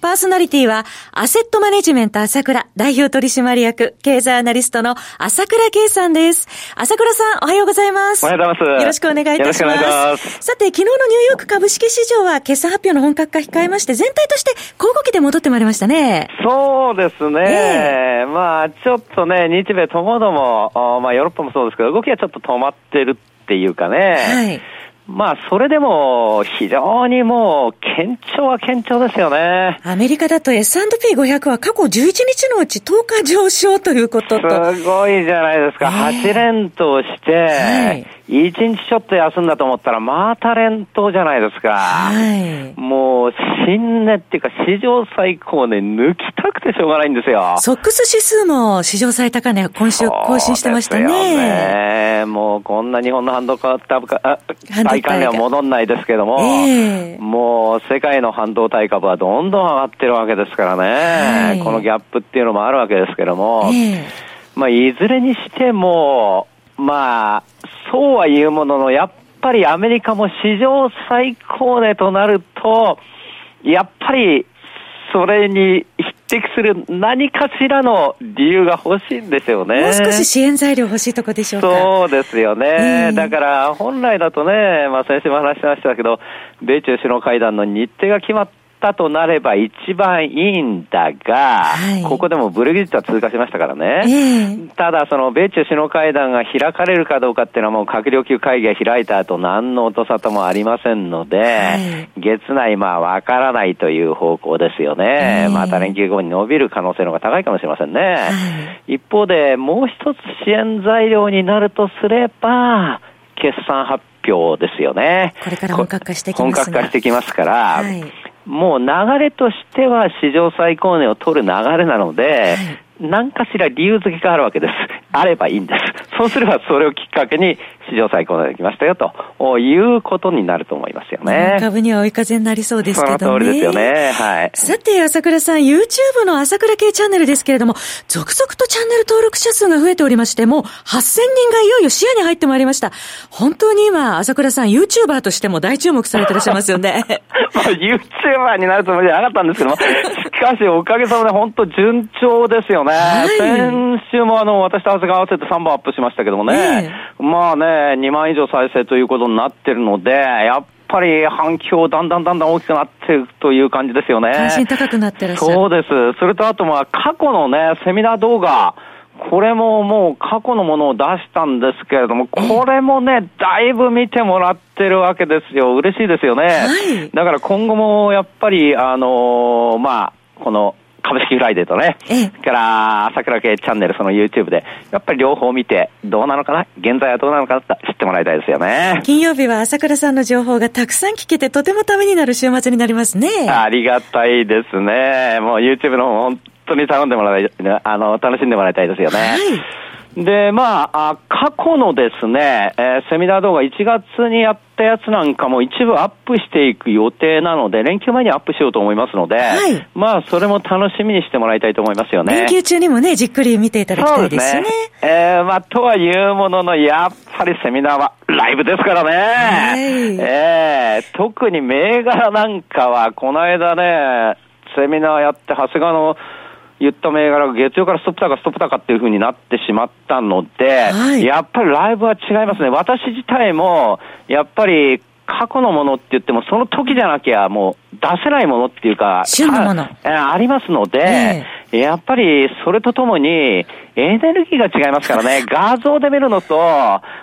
パーソナリティは、アセットマネジメント朝倉代表取締役、経済アナリストの朝倉慶さんです。朝倉さん、おはようございます。おはようございます。よろしくお願いいたします。ますさて、昨日のニューヨーク株式市場は決算発表の本格化控えまして、全体として小動きで戻ってまいりましたね。そうですね。えー、まあ、ちょっとね、日米ともども、まあ、ヨーロッパもそうですけど、動きはちょっと止まってるっていうかね。はい。まあ、それでも、非常にもう、堅調は堅調ですよね。アメリカだと S&P500 は過去11日のうち10日上昇ということと。すごいじゃないですか。8連投して、はい一日ちょっと休んだと思ったら、また連投じゃないですか。はい。もう、新値っていうか、史上最高値抜きたくてしょうがないんですよ。ソックス指数も史上最高値、今週更新してましたね。ねもう、こんな日本の半導体株価、大関連は戻んないですけども、えー、もう、世界の半導体株はどんどん上がってるわけですからね。はい、このギャップっていうのもあるわけですけども、えー、まあ、いずれにしても、まあ、そうは言うものの、やっぱりアメリカも史上最高値となると、やっぱりそれに匹敵する何かしらの理由が欲しいんですよね。もう少し支援材料欲しいとこでしょうか。そうですよね。えー、だから本来だとね、まあ先週も話しましたけど、米中首脳会談の日程が決まっったとなれば一番いいんだが、はい、ここでもブレグジットは通過しましたからね。えー、ただ、その米中首脳会談が開かれるかどうかっていうのはもう閣僚級会議が開いた後何の音沙汰もありませんので、はい、月内まあわからないという方向ですよね。えー、また連休後に伸びる可能性の方が高いかもしれませんね。はい、一方で、もう一つ支援材料になるとすれば、決算発表ですよね。これから本格化してきます本格化してきますから、はいもう流れとしては史上最高値を取る流れなので、はい何かしら理由付けがあるわけです。あればいいんです。そうすればそれをきっかけに史上最高値が来ましたよということになると思いますよね。株には追い風になりそうですけどね。その通りですよね。はい。さて、朝倉さん、YouTube の朝倉系チャンネルですけれども、続々とチャンネル登録者数が増えておりまして、もう8000人がいよいよ視野に入ってまいりました。本当に今、朝倉さん、YouTuber としても大注目されていらっしゃいますよね。まあ、YouTuber になるつもりじゃなかったんですけども、しかしおかげさまで本当順調ですよね。はい、先週もあの、私と合わせて3本アップしましたけどもね、えー、まあね、2万以上再生ということになってるので、やっぱり反響だんだんだんだん大きくなっているという感じですよね。関心高くなってらっしゃる。そうです。それとあとまあ過去のね、セミナー動画、これももう過去のものを出したんですけれども、これもね、だいぶ見てもらってるわけですよ。嬉しいですよね。はい、だから今後もやっぱり、あのー、まあ、この株式フライデーとね、ええ、から朝倉慶チャンネル、その YouTube で、やっぱり両方見て、どうなのかな、現在はどうなのかな知ってもらいたいですよね。金曜日は朝倉さんの情報がたくさん聞けて、とてもためになる週末になりますね。ありがたいですね。もう YouTube の方、本当に頼んでもらい、あの、楽しんでもらいたいですよね。はいで、まあ、過去のですね、えー、セミナー動画1月にやったやつなんかも一部アップしていく予定なので、連休前にアップしようと思いますので、はい、まあ、それも楽しみにしてもらいたいと思いますよね。連休中にもね、じっくり見ていただきたいですね。ねえー、まあ、とはいうものの、やっぱりセミナーはライブですからね。はい、えー、特に銘柄なんかは、この間ね、セミナーやって、長谷川の言った銘柄が月曜からストップ高、ストップ高っていう風になってしまったので、はい、やっぱりライブは違いますね。私自体も、やっぱり過去のものって言っても、その時じゃなきゃもう出せないものっていうか、旬のもの。ありますので、えー、やっぱりそれとともに、エネルギーが違いますからね、画像で見るのと、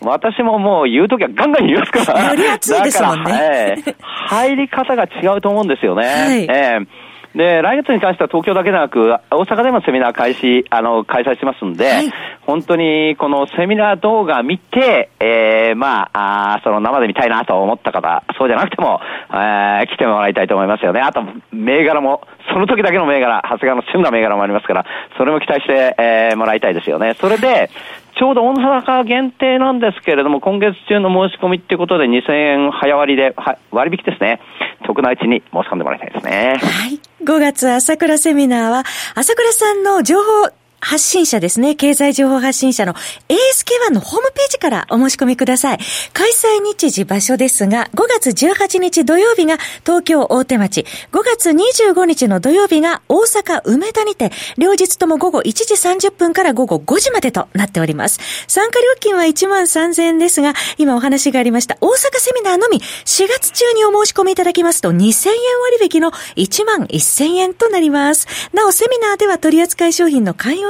私ももう言うときはガンガン言いますから、より熱いですもんね。えー、入り方が違うと思うんですよね。はい、えーで、来月に関しては東京だけでなく、大阪でもセミナー開始、あの、開催しますんで、はい、本当にこのセミナー動画見て、えー、まあ、あその生で見たいなと思った方、そうじゃなくても、えー、来てもらいたいと思いますよね。あと、銘柄も、その時だけの銘柄、長谷川の旬な銘柄もありますから、それも期待して、えー、もらいたいですよね。それで、ちょうど大阪限定なんですけれども、今月中の申し込みってことで2000円早割りで、は割引ですね。特内地に申し込んでもらいたいですね。はい。5月朝倉セミナーは、朝倉さんの情報発信者ですね。経済情報発信者の ASK1 のホームページからお申し込みください。開催日時場所ですが、5月18日土曜日が東京大手町、5月25日の土曜日が大阪梅田にて、両日とも午後1時30分から午後5時までとなっております。参加料金は1万3000円ですが、今お話がありました大阪セミナーのみ4月中にお申し込みいただきますと2000円割引の1万1000円となります。なお、セミナーでは取扱い商品の寛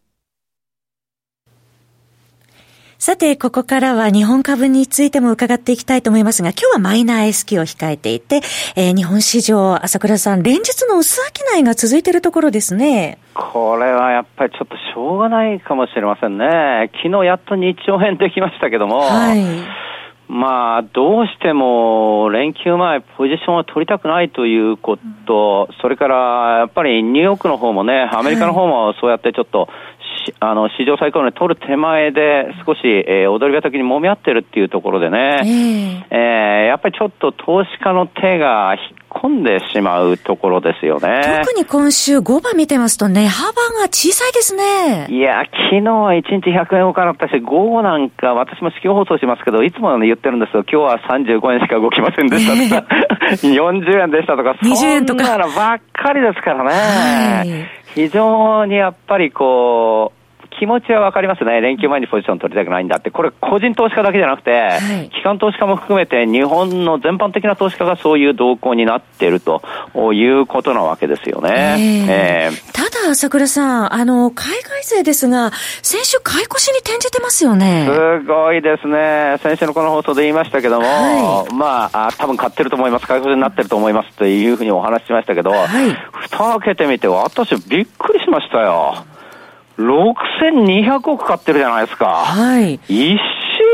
さて、ここからは日本株についても伺っていきたいと思いますが、今日はマイナー S q を控えていて、えー、日本市場、朝倉さん、連日の薄商いが続いているところですね。これはやっぱりちょっとしょうがないかもしれませんね。昨日やっと2兆円できましたけども、はい。まあ、どうしても連休前、ポジションを取りたくないということ、それからやっぱりニューヨークの方もね、アメリカの方もそうやってちょっとあの史上最高値取る手前で少し、えー、踊りが的に揉み合ってるっていうところでね、えー、えー、やっぱりちょっと投資家の手が引っ込んでしまうところですよね。特に今週5番見てますと値幅が小さいですね。いや、昨日は1日100円をかかったし、午後なんか私も指揮放送しますけど、いつも、ね、言ってるんですよ。今日は35円しか動きませんでしたとか、えー、40円でしたとか、20円とか。そんなのばっかりですからね。はい非常にやっぱりこう、気持ちはわかりますね。連休前にポジション取りたくないんだって。これ個人投資家だけじゃなくて、はい、機関投資家も含めて日本の全般的な投資家がそういう動向になっているということなわけですよね。えー、えー、ただ、朝倉さん、あの、海外勢ですが、先週買い越しに転じてますよね。すごいですね。先週のこの放送で言いましたけども、はい、まああ、多分買ってると思います。買い越しになってると思いますというふうにお話ししましたけど、はい、蓋開けてみて、私びっくりしましたよ。6200億買ってるじゃないですか。はい。1週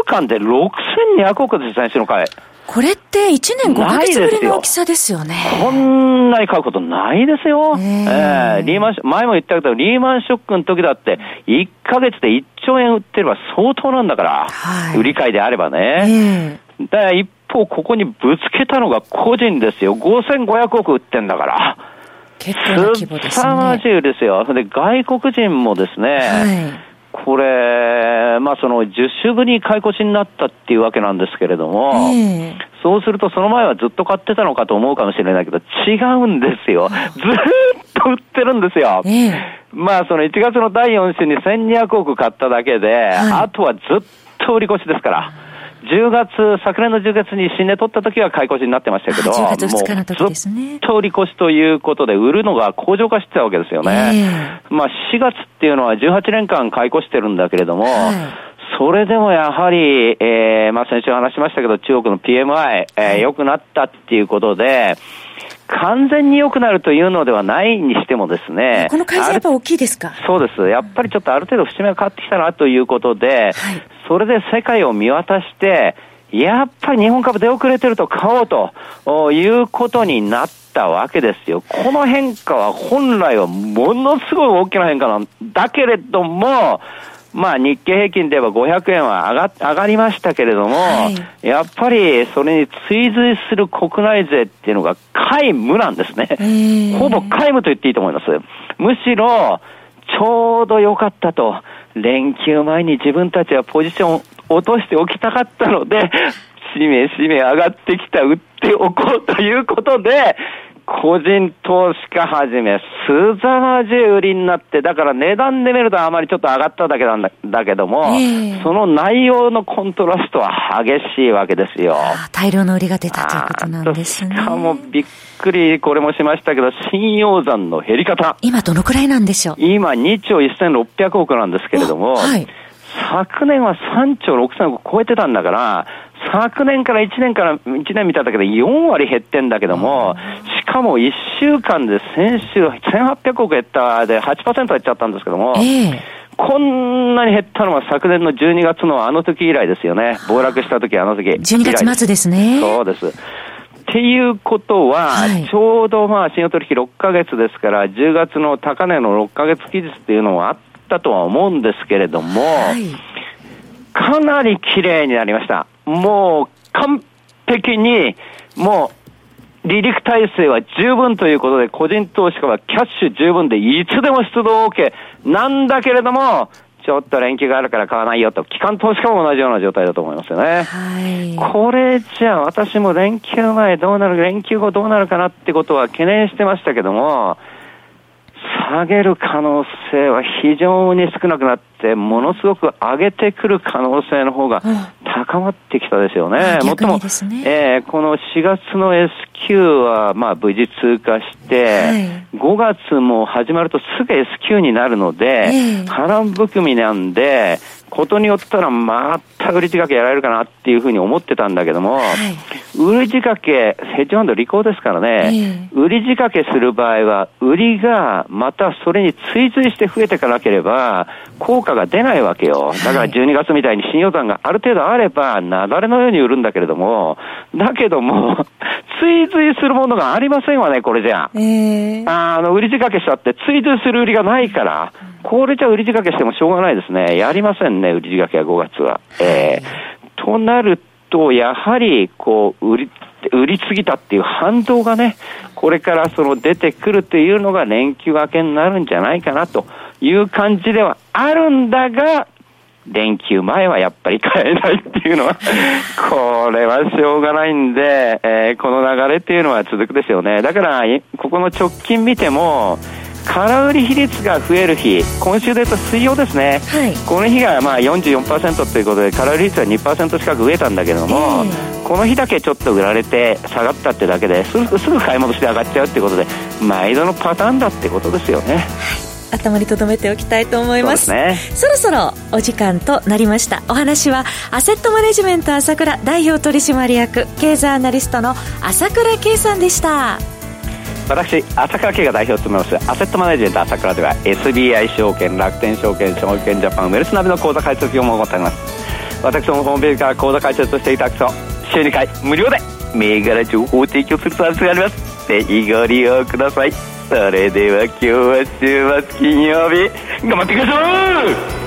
間で6200億です、先週の回。これって1年5ヶ月ぶりの大きさですよね。こんなに買うことないですよ。えー、リーマン前も言ったけど、リーマンショックの時だって、1ヶ月で1兆円売ってれば相当なんだから、はい、売り買いであればね。だから一方、ここにぶつけたのが個人ですよ。5500億売ってんだから。結構な規模ですね。まじいですよ。で、外国人もですね、はいこれ、まあ、その10週ぶりに買い越しになったっていうわけなんですけれども、えー、そうするとその前はずっと買ってたのかと思うかもしれないけど、違うんですよ。ずっと売ってるんですよ。えー、まあ、その1月の第4週に1200億買っただけで、はい、あとはずっと売り越しですから。10月、昨年の10月に新値取った時は買い越しになってましたけど、10月2日の時ですね。ずっと売り越しということで、売るのが向上化してたわけですよね。えー、まあ4月っていうのは18年間買い越してるんだけれども、はいそれでもやはり、えー、まあ先週話しましたけど、中国の PMI、えー、良くなったっていうことで、完全に良くなるというのではないにしてもですね。この改善やっぱ大きいですか？そうです。やっぱりちょっとある程度節目が変わってきたなということで、はい、それで世界を見渡して、やっぱり日本株出遅れてると買おうということになったわけですよ。この変化は本来はものすごい大きな変化なんだけれども、まあ、日経平均では500円は上が上がりましたけれども、はい、やっぱりそれに追随する国内税っていうのが皆無なんですね。ほぼ皆無と言っていいと思います。むしろ、ちょうど良かったと。連休前に自分たちはポジションを落としておきたかったので、しめしめ上がってきた、売っておこうということで、個人投資家はじめ、すざまじい売りになって、だから値段で見るとあまりちょっと上がっただけなんだだけども、えー、その内容のコントラストは激しいわけですよ。大量の売りが出たということなんですね。しかもびっくり、これもしましたけど、信用山の減り方。今どのくらいなんでしょう？今2兆1600億なんですけれども、はい、昨年は3兆6000億超えてたんだから、昨年から1年から1年見ただけで4割減ってんだけども、しかも1週間で先週1800億減ったで8%減っちゃったんですけども、えーこんなに減ったのは昨年の12月のあの時以来ですよね。暴落した時あの時。12月末ですね。そうです。っていうことは、ちょうどまあ、信用取引6ヶ月ですから、10月の高値の6ヶ月期日っていうのはあったとは思うんですけれども、はい、かなり綺麗になりました。もう完璧に、もう離陸体制は十分ということで、個人投資家はキャッシュ十分でいつでも出動 OK なんだけれども、ちょっと連休があるから買わないよと、機関投資家も同じような状態だと思いますよね。はい、これじゃあ私も連休前どうなる、連休後どうなるかなってことは懸念してましたけども、下げる可能性は非常に少なくなって、ものすごく上げてくる可能性の方が高まってきたですよね。もっとも、えー、この4月の S q はまあ無事通過して、はい、5月も始まるとすぐ S q になるので、えー、波乱含みなんで、ことによったらまた売り仕掛けやられるかなっていうふうに思ってたんだけども、はい、売り仕掛け、ヘッジファンド利口ですからね、えー、売り仕掛けする場合は、売りがまたそれに追随して増えていかなければ、効果が出ないわけよ。だから12月みたいに信用残がある程度あれば、雪崩のように売るんだけれども、だけども、追随するものがありませんわね、これじゃ。えー、あの、売り仕掛けしたって追随する売りがないから、これじゃ売り仕掛けしてもしょうがないですね。やりませんね、売り仕掛けは5月は。えー、となると、やはり、こう、売り、売りすぎたっていう反動がね、これからその出てくるというのが連休明けになるんじゃないかなという感じではあるんだが、連休前はやっぱり買えないっていうのは、これはしょうがないんで、えー、この流れっていうのは続くですよね。だから、ここの直近見ても、空売り比率が増える日、今週で言うと水曜ですね、はい、この日がまあ44%ということで、空売り率は2%近く増えたんだけれども、えー、この日だけちょっと売られて下がったってだけですぐすぐ買い戻して上がっちゃうってことで、毎度のパターンだってことですよね。頭に留めておきたいと思います。そ、ね、そろそろお時間となりました。お話はアセットマネジメント朝倉代表取締役経済アナリストの朝倉圭さんでした私朝倉慶が代表を務めますアセットマネジメント朝倉では SBI 証券楽天証券証券ジャパンウェルスナビの口座開設業務を行っております。私のホームページから口座開設をしていただくと週2回無料で銘柄情報を提供するサービスがあります。ぜひご利用ください。それでは今日は週末金曜日頑張っていきましょう